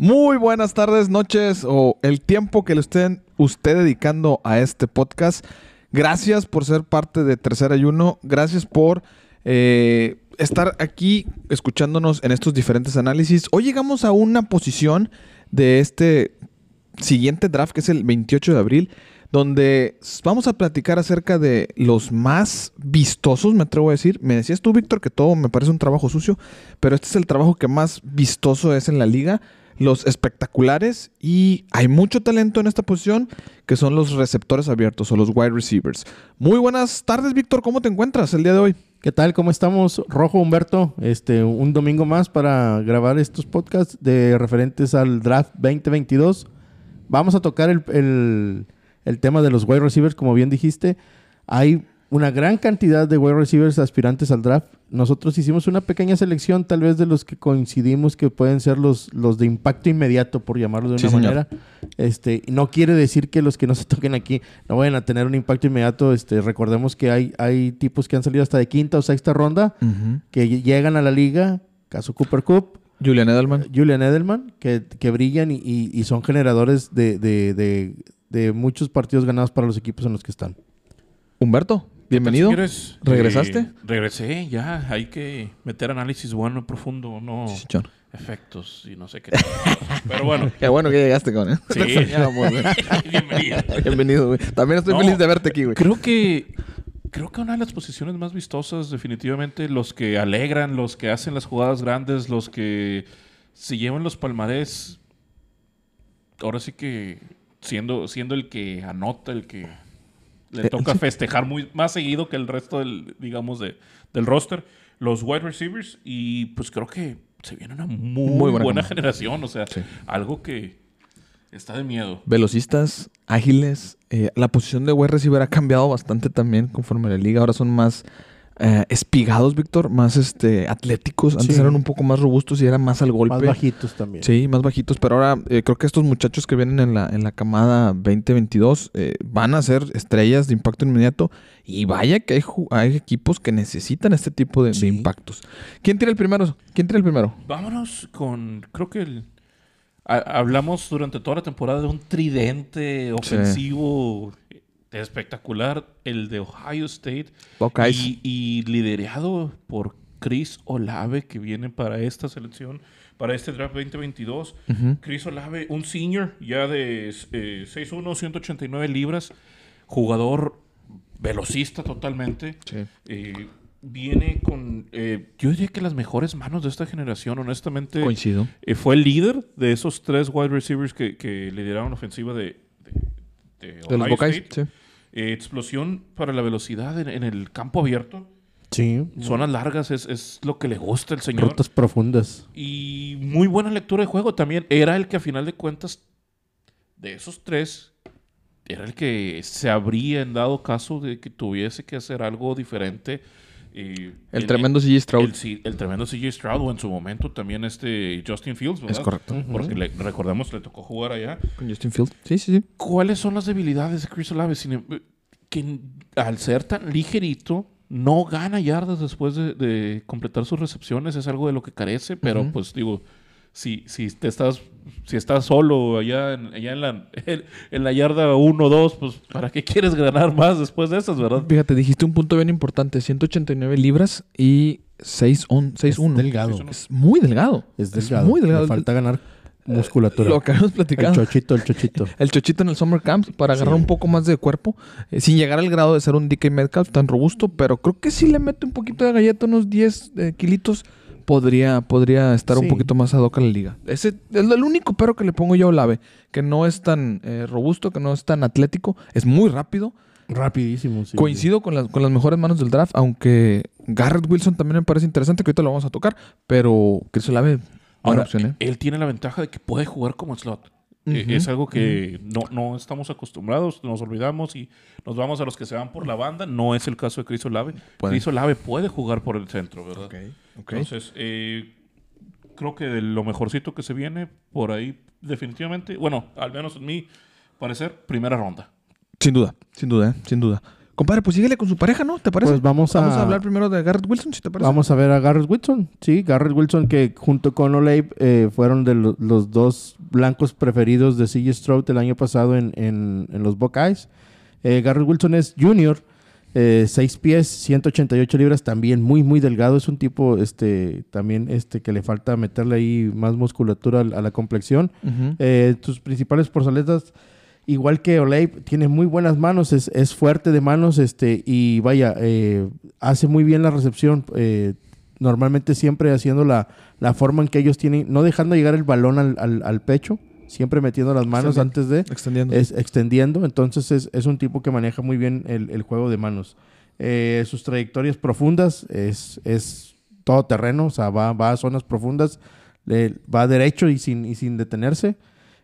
Muy buenas tardes, noches o el tiempo que le estén usted dedicando a este podcast. Gracias por ser parte de Tercer Ayuno. Gracias por eh, estar aquí escuchándonos en estos diferentes análisis. Hoy llegamos a una posición de este siguiente draft, que es el 28 de abril, donde vamos a platicar acerca de los más vistosos, me atrevo a decir. Me decías tú, Víctor, que todo me parece un trabajo sucio, pero este es el trabajo que más vistoso es en la liga. Los espectaculares y hay mucho talento en esta posición que son los receptores abiertos o los wide receivers. Muy buenas tardes, Víctor. ¿Cómo te encuentras el día de hoy? ¿Qué tal? ¿Cómo estamos? Rojo Humberto, este, un domingo más para grabar estos podcasts de referentes al draft 2022. Vamos a tocar el, el, el tema de los wide receivers, como bien dijiste. Hay una gran cantidad de wide receivers aspirantes al draft. Nosotros hicimos una pequeña selección, tal vez de los que coincidimos que pueden ser los, los de impacto inmediato, por llamarlo de una Sí, señor. manera. Este, no quiere decir que los que no se toquen aquí no vayan a tener un impacto inmediato. Este, recordemos que hay, hay tipos que han salido hasta de quinta o sexta ronda que ll- llegan a la liga, caso Cooper Cup, Julian Edelman. Julian Edelman, que, que brillan y, y- y son generadores de, de- de- de muchos partidos ganados para los equipos en los que están. Humberto, bienvenido. ¿Regresaste? eh, regresé, ya. Hay que meter análisis bueno, profundo, no efectos y no sé qué. Pero bueno, Qué bueno que llegaste con él. Sí. Bienvenido. Bienvenido, güey. También estoy No. feliz de verte aquí, güey. Creo que creo que una de las posiciones más vistosas, definitivamente, los que alegran, los que hacen las jugadas grandes, los que se llevan los palmarés. Ahora sí que siendo, siendo el que anota, el que le Eh, toca festejar muy más seguido que el resto del, digamos, de, del roster, los wide receivers, y pues creo que se viene una muy, Muy buena generación, o sea, Sí. algo que está de miedo. Velocistas, ágiles. eh, la posición de wide receiver ha cambiado bastante también conforme la liga. Ahora son más eh, espigados, Víctor. Más este, atléticos. Antes Sí. eran un poco más robustos y eran más al golpe. Más bajitos también. Sí, más bajitos, pero ahora eh, creo que estos muchachos que vienen en la, en la camada 2022 eh, van a ser estrellas de impacto inmediato y vaya que hay, equipos que necesitan este tipo de, impactos. ¿Quién tira el primero? ¿Quién tira el primero? Vámonos con, creo que el- ha- hablamos durante toda la temporada de un tridente ofensivo espectacular, el de Ohio State, y, y liderado por Chris Olave, que viene para esta selección, para este draft 2022. Ujú. Chris Olave, un senior ya de eh, 6'1", 189 libras, jugador velocista totalmente. Sí. Eh, viene con, eh, yo diría que las mejores manos de esta generación, honestamente. Coincido. Eh, fue el líder de esos tres wide receivers que, que lideraron ofensiva de, de, de De los Buckeyes. State. Sí. Eh, explosión para la velocidad en, en el campo abierto. Sí. Zonas largas es, es lo que le gusta al señor. Rutas profundas. Y muy buena lectura de juego también. Era el que a final de cuentas, de esos tres, era el que se habría en dado caso de que tuviese que hacer algo diferente. El en- tremendo CG Stroud. el, tremendo CJ Stroud o en su momento también este Justin Fields, ¿verdad? Es correcto. Porque le- recordemos, le tocó jugar allá. Con Justin Field. Sí, sí, sí. ¿Cuáles son las debilidades de Chris Olave? Em- que al ser tan ligerito, no gana yardas después de, de completar sus recepciones. Es algo de lo que carece, pero pues digo, si, si te estás, si estás solo allá en, allá en la, en la yarda 1 o 2, pues ¿para qué quieres ganar más después de esas, verdad? Fíjate, dijiste un punto bien importante. 189 libras y 6'1". Es 6'1". delgado. Sí, Es muy delgado. Es delgado. muy delgado. Le falta ganar musculatura. Lo que habíamos el platicado. chochito, el chochito. El chochito en el Summer Camp para agarrar Sí. un poco más de cuerpo, eh, sin llegar al grado de ser un DK Metcalf tan robusto, pero creo que si le mete un poquito de galleta, unos 10 eh, kilitos, podría, podría estar un poquito más ad hoc a la liga. Ese es el único pero que le pongo yo a Olave, que no es tan eh, robusto, que no es tan atlético, es muy rápido. Rapidísimo. sí. Coincido con las, con las mejores manos del draft, aunque Garrett Wilson también me parece interesante, que ahorita lo vamos a tocar, pero Chris Olave, buena Ahora, opción, ¿eh? él tiene la ventaja de que puede jugar como slot. Eh, Es algo que no, no estamos acostumbrados, nos olvidamos y nos vamos a los que se van por la banda. No es el caso de Chris Olave. Puede. Chris Olave puede jugar por el centro, ¿verdad? Entonces, eh, creo que de lo mejorcito que se viene por ahí, definitivamente, bueno, al menos en mi parecer, primera ronda. Sin duda, sin duda, ¿eh? sin duda. Compadre, pues síguele con su pareja, ¿no? ¿Te parece? Pues vamos a- Vamos a hablar primero de Garrett Wilson, si te parece. Vamos a ver a Garrett Wilson. Sí, Garrett Wilson que junto con Olabe eh, fueron de lo- los dos blancos preferidos de CJ Stroud el año pasado en, en- en los Buckeyes. Eh, Garrett Wilson es junior, 6 pies, 188 libras, también muy, muy delgado. Es un tipo este, también este, que le falta meterle ahí más musculatura a, a la complexión. Eh, tus principales porceletas, igual que Olabe, tiene muy buenas manos, es, es fuerte de manos este, y vaya, eh, hace muy bien la recepción. eh, normalmente siempre haciendo la, la forma en que ellos tienen, no dejando llegar el balón al, al- al pecho, siempre metiendo las manos antes de Extendiendo. es extendiendo. Entonces es, es un tipo que maneja muy bien el, el juego de manos. Eh, sus trayectorias profundas es, es todo terreno, o sea, va, va a zonas profundas, le- va derecho y sin, y sin detenerse.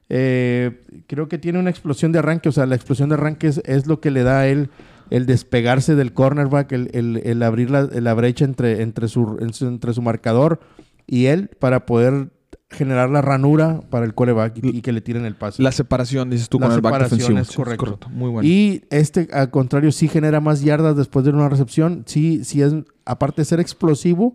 Eh, creo que tiene una explosión de arranque, o sea, la explosión de arranque es, es lo que le da a él el despegarse del cornerback, el, el- el abrir la, la brecha entre, entre, su, en su- entre su marcador y él para poder generar la ranura para el coreback y, y que le tiren el pase. La separación, dices tú, La con el back separación defensivo. es Sí, correcto. Muy bueno. Y este, al contrario, sí genera más yardas después de una recepción. Sí, sí es, aparte de ser explosivo,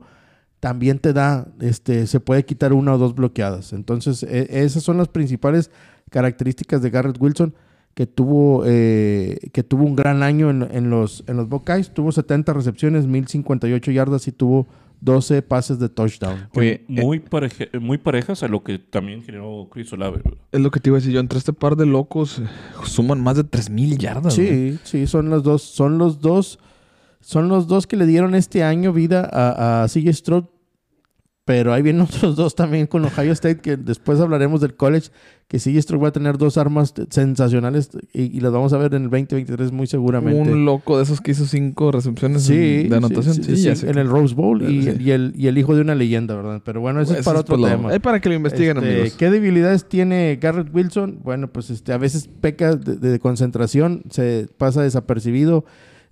también te da, este, se puede quitar una o dos bloqueadas. Entonces, e- esas son las principales características de Garrett Wilson, que tuvo, eh, que tuvo un gran año en, en los, en los Buckeyes. Tuvo 70 recepciones, 1058 yardas y tuvo 12 pases de touchdown. Oye, eh, muy, pareje- muy parejas a lo que también generó Chris Olave. ¿verdad? es lo que te iba a decir yo. Entre este par de locos eh, suman más de 3.000 yardas. Sí, sí, son los dos, son los dos, son los dos que le dieron este año vida a, a CJ Stroud. Pero ahí vienen otros dos también con Ohio State, que después hablaremos del college, que CJ Stroud va a tener dos armas sensacionales y, y las vamos a ver en el 2023 muy seguramente. Un loco de esos que hizo cinco recepciones Sí, de anotación. sí, Sí, en el Rose Bowl y, y el, y el hijo de una leyenda, ¿verdad? Pero bueno, eso es para es otro pues tema. Es para que lo investiguen, Este, amigos. ¿Qué debilidades tiene Garrett Wilson? Bueno, pues este, a veces peca de, de concentración, se pasa desapercibido.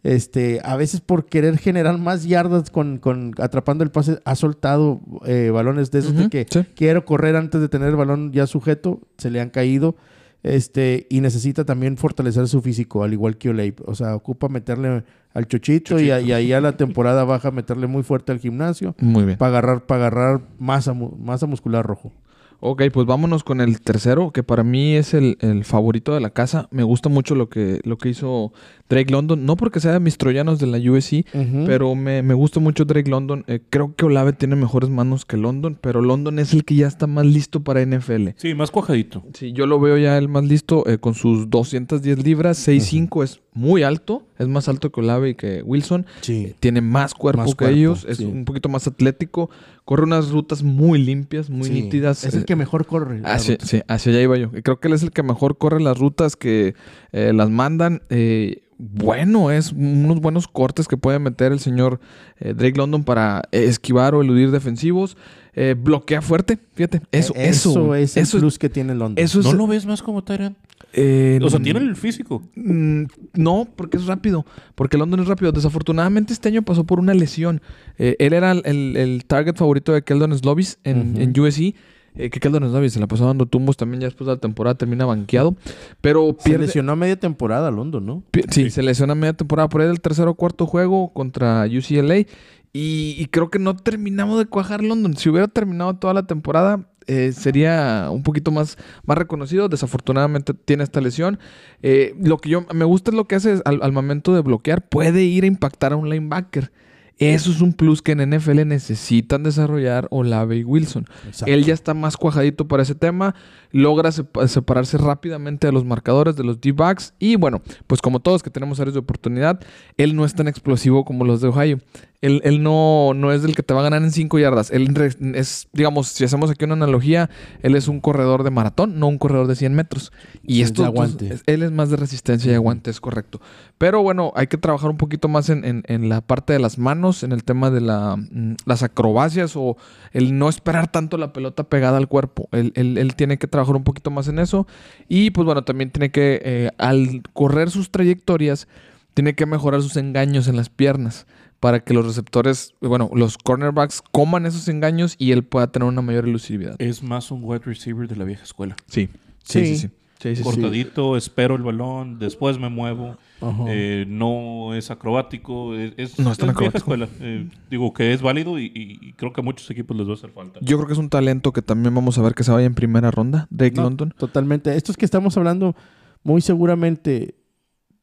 Este, a veces por querer generar más yardas con, con atrapando el pase, ha soltado eh, balones de esos de que sí. quiero correr antes de tener el balón ya sujeto, se le han caído. Este, y necesita también fortalecer su físico, al igual que Olabe. O sea, ocupa meterle al chochito, Y, a- y ahí a la temporada baja meterle muy fuerte al gimnasio Muy bien. para agarrar, para agarrar masa, masa muscular rojo. Ok, pues vámonos con el tercero, que para mí es el, el favorito de la casa. Me gusta mucho lo que, lo que hizo Drake London. No porque sea de mis troyanos de la USC, pero me, me gusta mucho Drake London. Eh, creo que Olave tiene mejores manos que London, pero London es el que ya está más listo para NFL. Sí, más cuajadito. Sí, yo lo veo ya el más listo eh, con sus 210 libras, 6'5 es muy alto, es más alto que Olave y que Wilson. Sí. Tiene más cuerpo Más que cuerpo, ellos, es sí. un poquito más atlético, corre unas rutas muy limpias, muy Sí. nítidas. Es el eh, que mejor corre. Hacia, sí, hacia allá iba yo. Y Creo que él es el que mejor corre las rutas que eh, las mandan. Eh, bueno, es unos buenos cortes que puede meter el señor eh, Drake London para eh, esquivar o eludir defensivos. Eh, bloquea fuerte, fíjate. Eso, E- eso, eso es el eso es- plus que tiene London. eso es- ¿No lo ves más como Tyrant? eh, O sea, tiene el físico. Mm, No, porque es rápido. Porque London es rápido. Desafortunadamente este año pasó por una lesión. Eh, él era el, el- el target favorito de Keldon Slovis en, Ujú. en USC. Eh, que Keldon Slovis se la pasó dando tumbos también ya después de la temporada termina banqueado. Pero Se lesionó a media temporada London, ¿no? sí, se lesiona media temporada por ahí del tercer o cuarto juego contra UCLA. Y, y creo que no terminamos de cuajar London. Si hubiera terminado toda la temporada, eh, sería un poquito más, más reconocido. Desafortunadamente tiene esta lesión. Eh, lo que yo me gusta es lo que hace es, al, al momento de bloquear, puede ir a impactar a un linebacker. Eso es un plus que en NFL necesitan desarrollar Olave y Wilson. Exacto. Él ya está más cuajadito para ese tema, logra sepa- separarse rápidamente de los marcadores, de los D-backs. Y bueno, pues como todos que tenemos áreas de oportunidad, él no es tan explosivo como los de Ohio. Él, él no, no es el que te va a ganar en 5 yardas. Él es, digamos, si hacemos aquí una analogía, él es un corredor de maratón, no un corredor de 100 metros. Y esto, aguante. él es más de resistencia y aguante, es correcto. Pero bueno, hay que trabajar un poquito más en, en- en la parte de las manos, en el tema de la, mm, las acrobacias o el no esperar tanto la pelota pegada al cuerpo. Él, él- él tiene que trabajar un poquito más en eso. Y pues bueno, también tiene que, eh, al correr sus trayectorias, tiene que mejorar sus engaños en las piernas para que los receptores, bueno, los cornerbacks coman esos engaños y él pueda tener una mayor elusividad. Es más un wide receiver de la vieja escuela. Sí, Sí, Sí, sí, sí. cortadito, espero el balón, después me muevo. Eh, no es acrobático, es, es, No es tan es vieja acrobático. escuela. Eh, digo que es válido y, y- y creo que a muchos equipos les va a hacer falta. Yo creo que es un talento que también vamos a ver que se vaya en primera ronda. Drake No, London. Totalmente. Estos que estamos hablando, muy seguramente,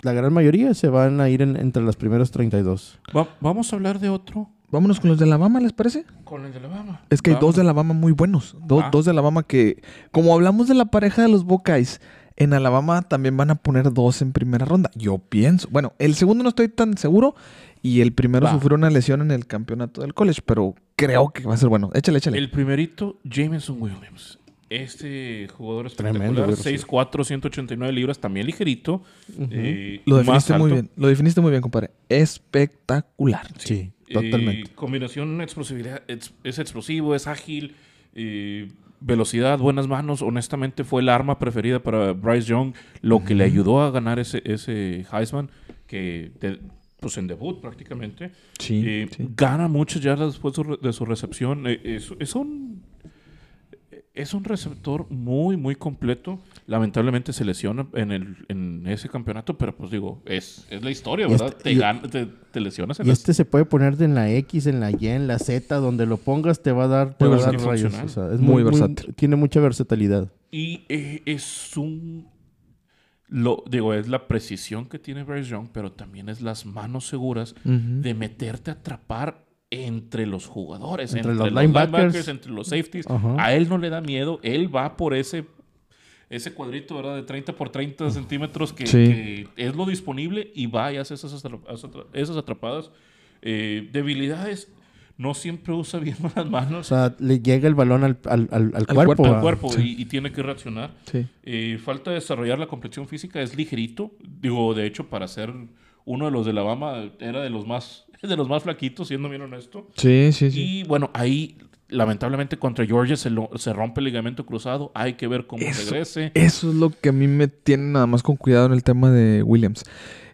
la gran mayoría se van a ir en- entre las primeras 32. Va- vamos a hablar de otro. Vámonos con los de Alabama, ¿les parece? Con el de Alabama. Es que hay dos de Alabama muy buenos. Do- Ah. Dos de Alabama que, como hablamos de la pareja de los Buckeyes, en Alabama también van a poner dos en primera ronda. Yo pienso. Bueno, el segundo no estoy tan seguro. Y el primero Va. sufrió una lesión en el campeonato del college, pero creo que va a ser bueno. Échale, échale. El primerito, Jameson Williams. Este jugador Tremendo, espectacular, güey, sí. 6'4", 189 libras, también ligerito. eh, Lo definiste muy bien. Lo definiste muy bien, compadre. Espectacular. Sí, Eh, totalmente. combinación, explosividad, es, es explosivo, es ágil, eh, velocidad, buenas manos. Honestamente fue el arma preferida para Bryce Young, lo que le ayudó a ganar ese, ese Heisman, que de- pues en debut prácticamente. Sí, Eh, sí. Gana muchas yardas después de su re- de su recepción. Eh, es, es un es un receptor muy, muy completo. Lamentablemente se lesiona en, el, en ese campeonato, pero pues digo, es, es la historia, ¿verdad? este- te, y- te, te lesionas en Y las- este se puede poner en la X, en la Y, en la Z, donde lo pongas te va a dar, te va a dar rayos. Funcional. O sea, es Muy muy, versátil. tiene mucha versatilidad. Y eh, es un. Lo, digo, es la precisión que tiene Bryce Young, pero también es las manos seguras de meterte a atrapar entre los jugadores, Entre entre, los los, linebackers. linebackers. entre los safeties. A él no le da miedo, él va por ese, ese cuadrito ¿verdad? de 30 por 30 centímetros que, Sí. que es lo disponible y va y hace esas, esas atrapadas. Eh, debilidades, no siempre usa bien las O manos sea, le llega el balón al, al, al- al cuerpo. cuerpo, al cuerpo sí. y, y tiene que reaccionar. Sí. Eh, falta desarrollar la complexión física, es ligerito. Digo, de hecho, para ser uno de los de Alabama, era de los más, de los más flaquitos, siendo bien honesto. Sí, sí, sí. Y bueno, ahí, lamentablemente, contra Georgia se, lo- se rompe el ligamento cruzado. Hay que ver cómo Eso- regrese. Eso es lo que a mí me tiene nada más con cuidado en el tema de Williams.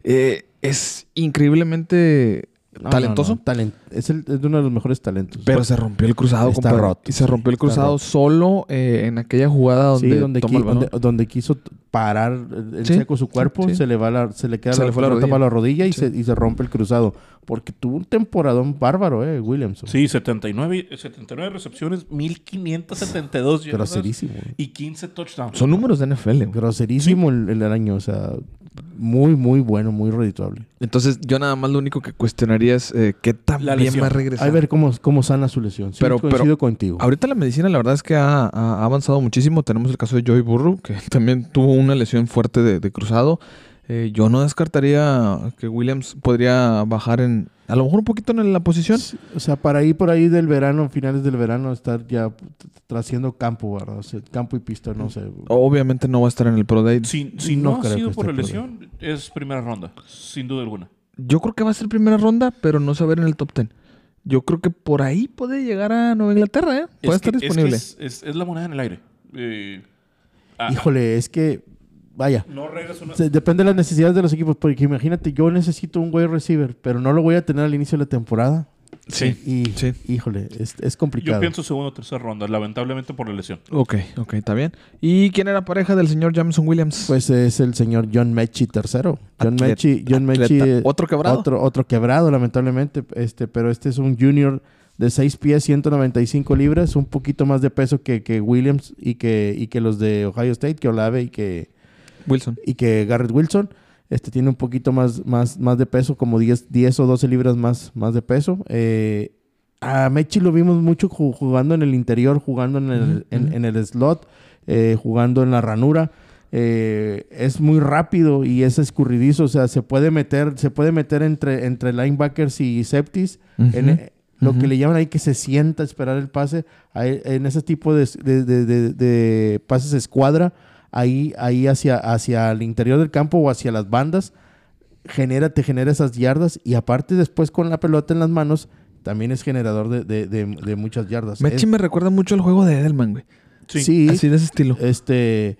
Eh, es increíblemente No, talentoso, no, no, talent- es, el- es uno de los mejores talentos. pero se rompió el cruzado, Está compadre. roto, Y se rompió el cruzado roto. solo eh, en aquella jugada donde, sí, donde, toma qui- el balón. donde, donde quiso parar en Sí, seco su cuerpo, sí. se le va la, se le queda Se la, le fue la rodilla. para la rodilla y, Sí. se, y se rompe el cruzado. Porque tuvo un temporadón bárbaro, eh, Williamson. Sí, 79, 79 recepciones, 1572 yardas Groserísimo. güey. y 15 touchdowns. Son números de NFL. güey. Groserísimo el, el año. O sea, muy, muy bueno, muy redituable. Entonces, yo nada más lo único que cuestionaría es eh, qué tan La bien va a regresar. A ver cómo, cómo sana su lesión. Sí, Pero- coincido pero- contigo. Ahorita la medicina, la verdad es que ha, ha- ha avanzado muchísimo. Tenemos el caso de Joey Burrow, que también tuvo una lesión fuerte de, de cruzado. Eh, yo no descartaría que Williams podría bajar en, a lo mejor un poquito en la posición. Sí, O sea, para ir por ahí del verano, finales del verano, estar ya t- t- haciendo campo, ¿verdad? O sea, campo y pista, no sé. Obviamente no va a estar en el Pro Day. Si, si No no, ha sido por por lesión, es primera ronda, sin duda alguna. Yo creo que va a ser primera ronda, pero no se va a ver en el top 10. Yo creo que por ahí puede llegar a Nueva Inglaterra, ¿eh? Puede Es estar que- es que disponible. Es, es- es la moneda en el aire. Eh, ah, Híjole, es que, vaya, No una... depende de las necesidades de los equipos. Porque imagínate, yo necesito un wide receiver, pero no lo voy a tener al inicio de la temporada. Sí. Y, Sí. híjole, es, es Yo complicado. pienso segunda o tercera ronda, lamentablemente por la lesión. Ok, ok, está bien. ¿Y quién era pareja del señor Jameson Williams? Pues es el señor John Mechie tercero. John Mechie, John atleta. Mechie, ¿Otro quebrado? Otro, otro quebrado, lamentablemente. Este, pero este es un junior de 6 pies, 195 libras, un poquito más de peso que, que Williams y que, y que los de Ohio State, que Olave y que, Wilson. y que Garrett Wilson. Este tiene un poquito más, más, más de peso, como 10, 10 o 12 libras más, más de peso. Eh, a Mechi lo vimos mucho ju- jugando en el interior, jugando en el, en, el slot, eh, jugando en la ranura. Eh, es muy rápido y es escurridizo, o sea, se puede meter, se puede meter entre, entre linebackers y safeties. En, lo que le llaman ahí que se sienta a esperar el pase. En ese tipo de, de- de- de- de pases escuadra, ahí, ahí hacia, hacia el interior del campo o hacia las bandas, genera, te genera esas yardas y aparte después con la pelota en las manos, también es generador de, de- de- de muchas yardas. Mechi Es- me recuerda mucho al juego de Edelman, güey. sí, Así de ese estilo. este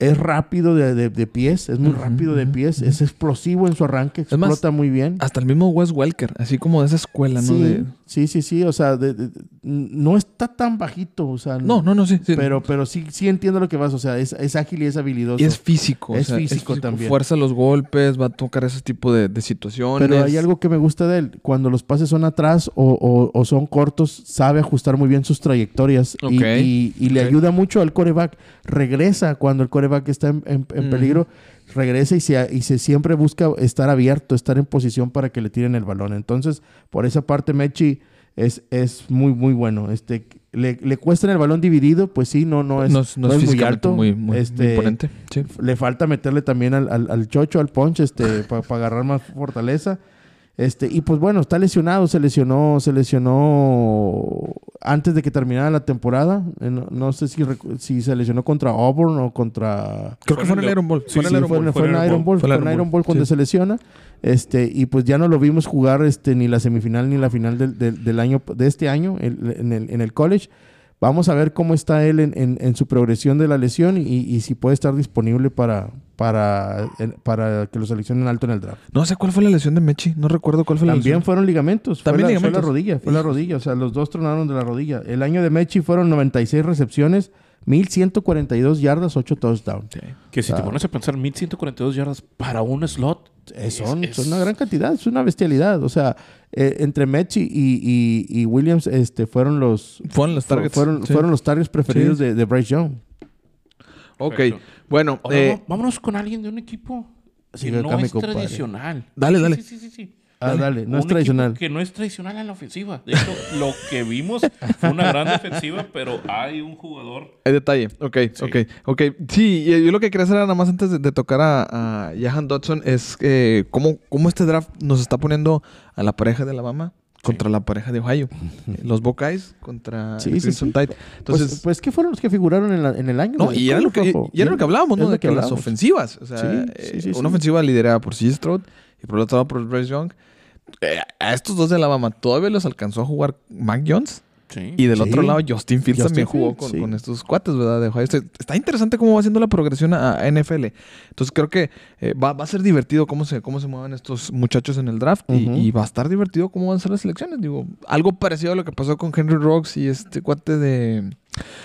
es rápido de, de- de pies, es muy rápido de pies, es explosivo en su arranque, explota muy bien. Hasta el mismo Wes Welker, así como de esa escuela, ¿no? Sí, De- sí, sí, sí, o sea, de- no está tan bajito, o sea, No, no, no, sí. sí. pero, pero sí, sí entiendo lo que vas, o sea, es, es ágil y es habilidoso. Y es físico. Es físico también. Fuerza los golpes, va a tocar ese tipo de, de situaciones. Pero hay algo que me gusta de él. Cuando los pases son atrás o, o- o son cortos, sabe ajustar muy bien sus trayectorias. Y-. Y, y le ayuda mucho al coreback. Regresa cuando el coreback está en, en- en Ujú. peligro. Regresa y se, y se siempre busca estar abierto, estar en posición para que le tiren el balón. Entonces, por esa parte, Mechi es, es muy, muy bueno. Este, le, le cuesta en el balón dividido, pues sí, no, no es, no es, no es muy alto. muy, muy, muy Este, imponente. Sí. le falta meterle también al, al, al chocho, al punch, este, para agarrar más fortaleza. Este, y pues bueno, está lesionado, se lesionó, se lesionó antes de que terminara la temporada. Eh, No, no sé si, si se lesionó contra Auburn o contra Creo que fue en el Iron Ball. Sí, Fue en el Iron fue en Ball, Fue en Iron Bowl cuando sí. se lesiona. Este, y pues ya no lo vimos jugar este, ni la semifinal ni la final del, del- del año, de este año el- en, el, en el college. Vamos a ver cómo está él en, en- en su progresión de la lesión y, y si puede estar disponible para, para, para que lo seleccionen alto en el draft. No sé cuál fue la lesión de Mechi. No recuerdo cuál fue la También lesión. fueron ligamentos. Fue También la, ligamentos. Fue la rodilla, fue la rodilla. O sea, los dos tronaron de la rodilla. El año de Mechi fueron 96 recepciones, 1142 yardas, 8 touchdowns. Que si te pones a pensar, 1142 yardas para un slot. Eh, son, es- son una gran cantidad, es una bestialidad. O sea, eh, entre Mechi y, y- y Williams este, fueron los Fueron los targets. fueron, sí. fueron los targets preferidos Sí. de, de Bryce Young. Ok. Perfecto. Bueno, Ahora eh, vámonos con alguien de un equipo que no es compadre. tradicional. Dale, Sí, dale. Sí, sí, sí, sí. Ah, dale, no Un es tradicional. Que no es tradicional en la ofensiva. De hecho, lo que vimos fue una gran defensiva, pero hay un jugador. hay detalle. Ok, Sí. ok, ok. Sí, y yo lo que quería hacer nada más antes de, de tocar a, a Jahan Dodson es eh, cómo, cómo este draft nos está poniendo a la pareja de Alabama contra la pareja de Ohio. Los Buckeyes contra Sí, el sí, Crimson sí. Tide. Entonces, pues, pues, ¿qué fueron los que figuraron en, la- en el año? No, y era lo que, y era lo que hablábamos, ¿no? lo De que las ofensivas. O sea, Sí, eh, sí, sí, una sí. ofensiva liderada por C. Stroud y por el otro lado por Bryce Young. Eh, a estos dos de Alabama todavía los alcanzó a jugar Mac Jones. Sí. Y del Sí. otro lado, Justin Fields Justin también jugó Fields, con, sí. con estos cuates, ¿verdad? De Ohio State. Está interesante cómo va haciendo la progresión a, a NFL. Entonces creo que eh, va, va a ser divertido cómo se, cómo se mueven estos muchachos en el draft. y- y, va a estar divertido cómo van a ser las selecciones. Digo, algo parecido a lo que pasó con Henry Rocks y este cuate de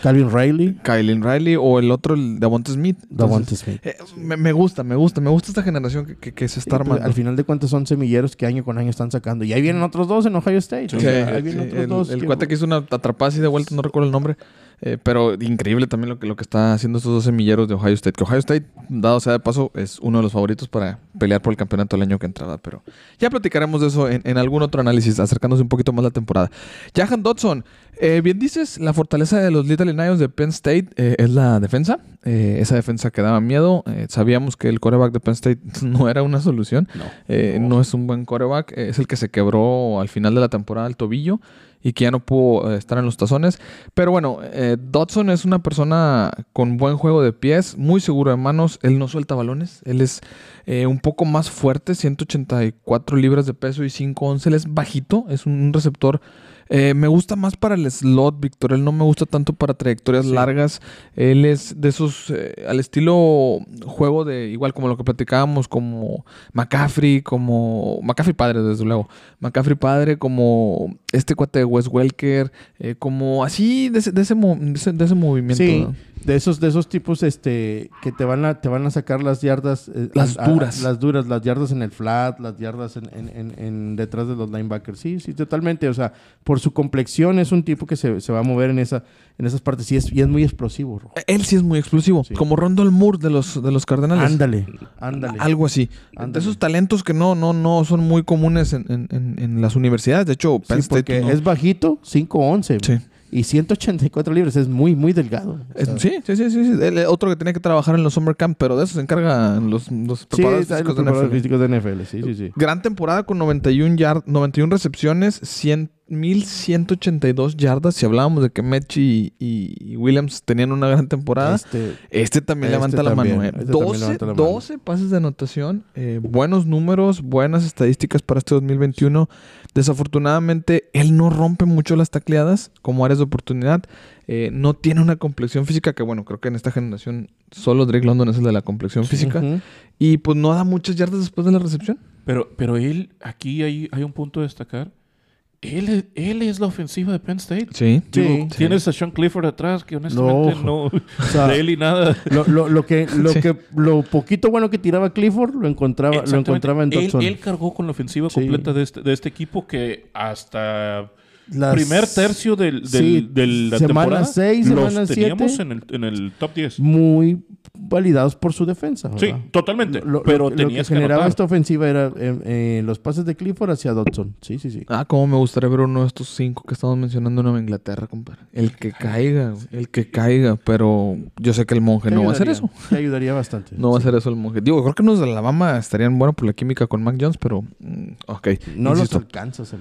Calvin Riley, Kylen Riley o el otro, el Davonte Smith. Davante Smith. eh, me, me gusta, me gusta, me gusta esta generación que, que- que se está Sí, armando. al final de cuentas son semilleros que año con año están sacando. Y ahí vienen otros dos en Ohio State. Sí, o sea, ahí sí, vienen otros el, dos. el cuate que hizo una atrapada así de vuelta, no recuerdo el nombre. Eh, pero increíble también lo que, lo que está haciendo estos dos semilleros de Ohio State. Que Ohio State, dado sea de paso, es uno de los favoritos para pelear por el campeonato el año que entraba. Pero ya platicaremos de eso en, en algún otro análisis, acercándose un poquito más la temporada. Jahan Dodson, eh, bien dices, la fortaleza de los Little Lions de Penn State eh, es la defensa. Eh, esa defensa que daba miedo. Eh, sabíamos que el quarterback de Penn State no era una solución. No. Eh, no es un buen quarterback. eh, es el que se quebró al final de la temporada el tobillo y que ya no pudo eh, estar en los tazones. Pero bueno, eh, Dodson es una persona con buen juego de pies, muy seguro de manos. Él no suelta balones. Él es eh, un poco más fuerte, 184 libras de peso y 5'11. Él es bajito, es un receptor. Eh, me gusta más para el slot, Víctor. Él no me gusta tanto para trayectorias largas. Él es de esos, eh, al estilo juego de, igual como lo que platicábamos, como McCaffrey, como McCaffrey padre, desde luego. McCaffrey padre, como este cuate de Wes Welker, eh, como así de ese, de ese, de ese- de ese movimiento. Sí, ¿no? de esos, de esos tipos este, que te van a, te van a sacar las yardas. Las a- a- duras. las duras, las yardas en el flat, las yardas en, en- en- en detrás de los linebackers. Sí, sí, totalmente. O sea, por su complexión es un tipo que se, se va a mover en, esa, en esas partes y es, y es muy explosivo. Rojo. Él sí es muy explosivo, Sí. como Rondell Moore de los, de los Cardenales. Ándale, ándale. Algo así. Ándale. De esos talentos que no, no, no son muy comunes en, en- en- las universidades. De hecho, Sí, State porque no- es bajito, 5'11". Sí. Y 184 libras, es muy, muy delgado. Es- sí, sí, sí, sí, sí. Eh, otro que tiene que trajar en los summer camp, pero de eso se encargan los, los Sí, preparadores los de NFL. físicos de NFL, sí, sí, sí. Gran temporada con 91, yard, 91 recepciones, 100, 1182 yardas. Si hablábamos de que Mechie y, y Williams tenían una gran temporada, este, Este, también este levanta la mano. ¿eh? este también 12, levanta la mano. 12 pases de anotación, eh, buenos números, buenas estadísticas para este 2021. Desafortunadamente, él no rompe mucho las tacleadas como áreas de oportunidad. Eh, no tiene una complexión física que, bueno, creo que en esta generación solo Drake London es el de la complexión física. Y pues no da muchas yardas después de la recepción. Pero, pero él, aquí hay, hay un punto a destacar Él, es- él es la ofensiva de Penn State. Sí. Digo, Sí. Tienes a Sean Clifford atrás, que honestamente No. no, sea, de él y nada. Lo, lo, lo que, lo Sí. que, lo poquito bueno que tiraba Clifford lo encontraba, lo encontraba en él, Dodson. él cargó con la ofensiva Sí. completa de este, de este equipo que hasta Las- primer tercio del, del- Sí, de la semana temporada seis, los semana teníamos siete. en el, en el top 10. muy validados por su defensa. Sí, totalmente. Lo, lo- pero lo que generaba esta ofensiva era eh, eh, los pases de Clifford hacia Dodson. Sí, sí, sí. Ah, cómo me gustaría ver uno de estos cinco que estamos mencionando en Nueva Inglaterra, compadre. El que caiga, el que caiga. Pero yo sé que el monje Te no va a hacer eso. Te ayudaría bastante. No va a hacer eso el monje. Digo, creo que unos de Alabama estarían buenos por la química con Mac Jones, pero... mm, ok. No insisto. los alcanzas.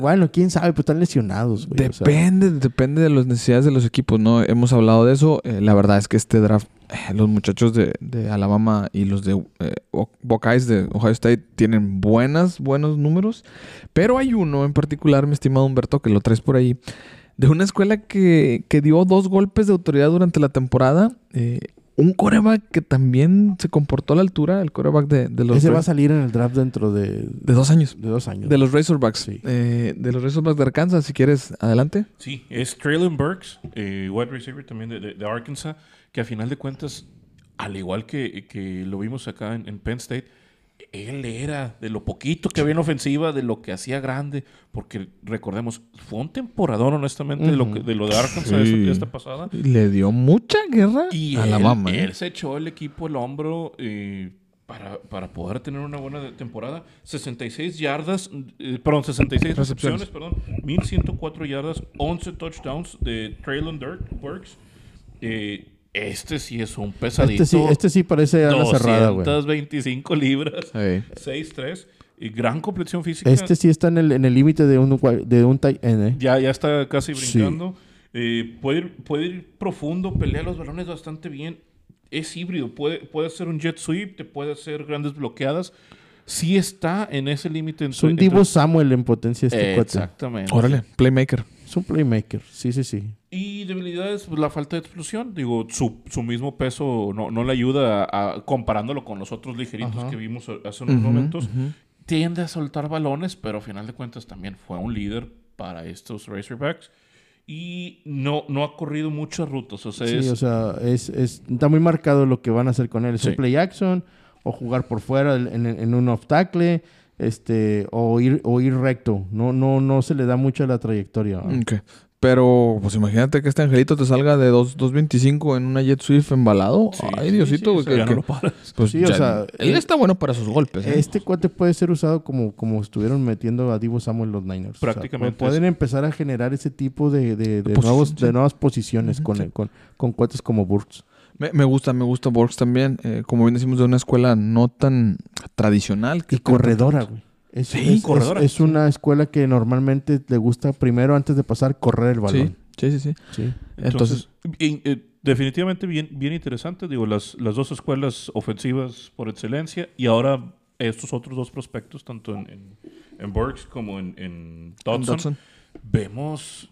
Bueno, quién sabe, pues están lesionados. güey. Depende, depende de las necesidades de los equipos, ¿no? Hemos hablado de eso. Eh, la verdad es que este draft, eh, los muchachos de, Alabama y los de eh, de Ohio State tienen buenas, buenos números. Pero hay uno en particular, mi estimado Humberto, que lo traes por ahí, de una escuela que, que dio dos golpes de autoridad durante la temporada. Un coreback que también se comportó a la altura, el coreback de, de los Ese va a salir en el draft dentro de, de dos años. de dos años. De los Razorbacks. Sí. Eh, de los Razorbacks de Arkansas, si quieres, adelante. Sí, es Traylon Burks, eh, wide receiver también de, de- de Arkansas, que a final de cuentas, al igual que, que lo vimos acá en, en Penn State, él era de lo poquito que había en ofensiva, de lo que hacía grande, porque recordemos, fue un temporador honestamente de, lo que, de lo de Arkansas Sí. esta, pasada. Le dio mucha guerra Y a él, Alabama. ¿eh? él se echó el equipo al hombro eh, para, para poder tener una buena temporada. 66 yardas, eh, perdón, 66 Recepciones. recepciones, perdón, 1104 yardas, 11 touchdowns de Traylon Dirk Burks. Eh, este sí es un pesadito. Este sí, este sí parece ala cerrada, güey. 225 libras, Ey. 6'3", y gran complexión física. Este sí está en el en el límite de un de un tight end, ¿eh? Ya, ya está casi Sí. brincando. Eh, puede, ir, puede ir profundo, pelea los balones bastante bien. Es híbrido, puede, puede hacer un jet sweep, te puede hacer grandes bloqueadas. Sí está en ese límite. Es un Divo Samuel en potencia este cuate. Exactamente. Órale, playmaker. Es un playmaker. Sí, sí, sí. Y debilidades, pues, la falta de explosión. Digo, su, su mismo peso no, no le ayuda a, a- comparándolo con los otros ligeritos Ajá. que vimos hace unos Ujú, momentos. ujú. Tiende a soltar balones, pero a final de cuentas también fue un líder para estos Razorbacks. Y no, no ha corrido muchas rutas. O sea, Sí, es, o sea, es, es- está muy marcado lo que van a hacer con él. Es Sí. un play action o jugar por fuera en, en- en un off tackle este, o, ir, o ir recto. No, no, no se le da mucho la trayectoria. Pero, pues imagínate que este angelito te salga de dos- 2.25 en una Jet Swift embalado. Sí, Ay, Diosito, sí, güey. o sea, que- ya no que- lo paras. pues Sí, o sea, él eh, está bueno para sus golpes. ¿eh? Este cuate puede ser usado como, como estuvieron metiendo a Divo Samuel los Niners. O sea, Prácticamente pu- pueden es- empezar a generar ese tipo de, de, de Posición, nuevos, de nuevas posiciones con, sí. el- con, con cuates como Burks. Me, me gusta, me gusta Borgs también. eh, como bien decimos, de una escuela no tan tradicional. que Y corredora, güey. Es, Sí, es- corredora, es una escuela que normalmente le gusta primero, antes de pasar, correr el balón. sí, sí, sí. Sí. Entonces, Entonces, y, eh, definitivamente bien, bien interesante. Digo, las, las dos escuelas ofensivas por excelencia y ahora estos otros dos prospectos, tanto en, en, en Burks como en, en Dodson, Dodson. vemos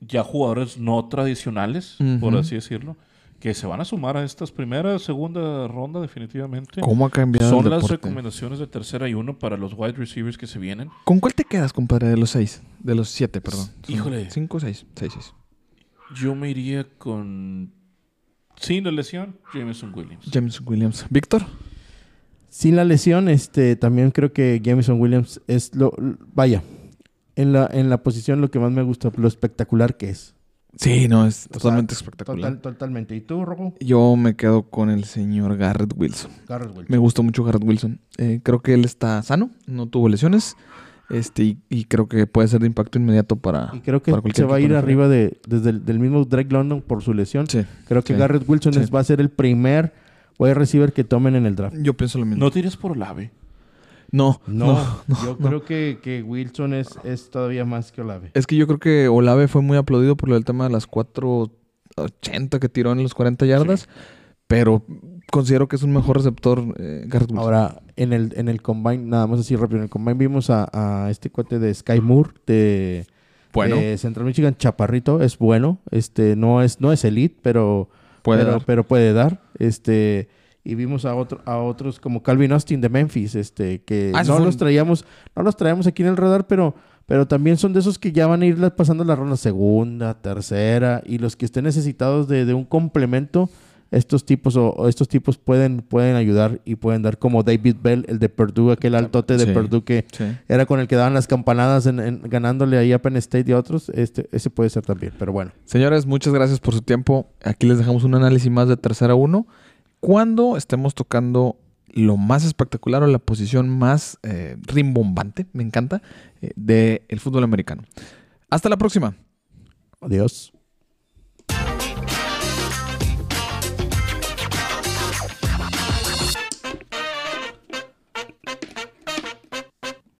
ya jugadores no tradicionales, por así decirlo, que se van a sumar a estas primeras, segunda ronda definitivamente. ¿Cómo ha cambiado Son el las recomendaciones de tercera y uno para los wide receivers que se vienen. ¿Con cuál te quedas, compadre, de los seis? De los siete, perdón. Son Híjole. ¿Cinco o seis? Seis, seis. Yo me iría con, sin la lesión, Jameson Williams. James Williams. ¿Víctor? Sin la lesión, este, también creo que Jameson Williams es lo... Vaya, en la, en la posición lo que más me gusta, lo espectacular que es. Sí, no, es O sea, totalmente espectacular. Total, totalmente. ¿Y tú, Rojo? Yo me quedo con el señor Garrett Wilson. Garrett Wilson. Me gusta mucho Garrett Wilson. Eh, creo que él está sano, no tuvo lesiones. Este, y, y creo que puede ser de impacto inmediato para. Y creo que para se va a ir arriba de, desde el del mismo Drake London por su lesión. Sí, Creo que sí, Garrett Wilson sí. va a ser el primer wide receiver que tomen en el draft. yo pienso lo mismo. No tires por Olave. No, No, no, yo no. creo que, que Wilson es, es todavía más que Olave. Es que yo creo que Olave fue muy aplaudido por lo del tema de las 4.80 que tiró en los 40 yardas. Pero considero que es un mejor receptor eh, Garrett Wilson. Ahora, en el, en el combine, nada más así rápido, en el combine vimos a, a este cuate de Sky Moore de, bueno, de Central Michigan, Chaparrito, es bueno, este, no es, no es elite, pero puede pero, dar. pero puede dar. Este, y vimos a otro, a otros como Calvin Austin de Memphis, este, que Ah, no los traíamos, no los traíamos aquí en el radar, pero, Pero también son de esos que ya van a ir pasando la ronda segunda, tercera, y los que estén necesitados de, de un complemento, estos tipos o, o estos tipos pueden, pueden ayudar y pueden dar como David Bell, el de Purdue, aquel altote de Sí. Purdue que Sí. era con el que daban las campanadas en, en- ganándole ahí a Penn State y a otros. Este, ese puede ser también, pero bueno. Señores, muchas gracias por su tiempo. Aquí les dejamos un análisis más de tercera uno. Cuando estemos tocando lo más espectacular o la posición más eh, rimbombante, me encanta, eh, del fútbol americano. Hasta la próxima. Adiós.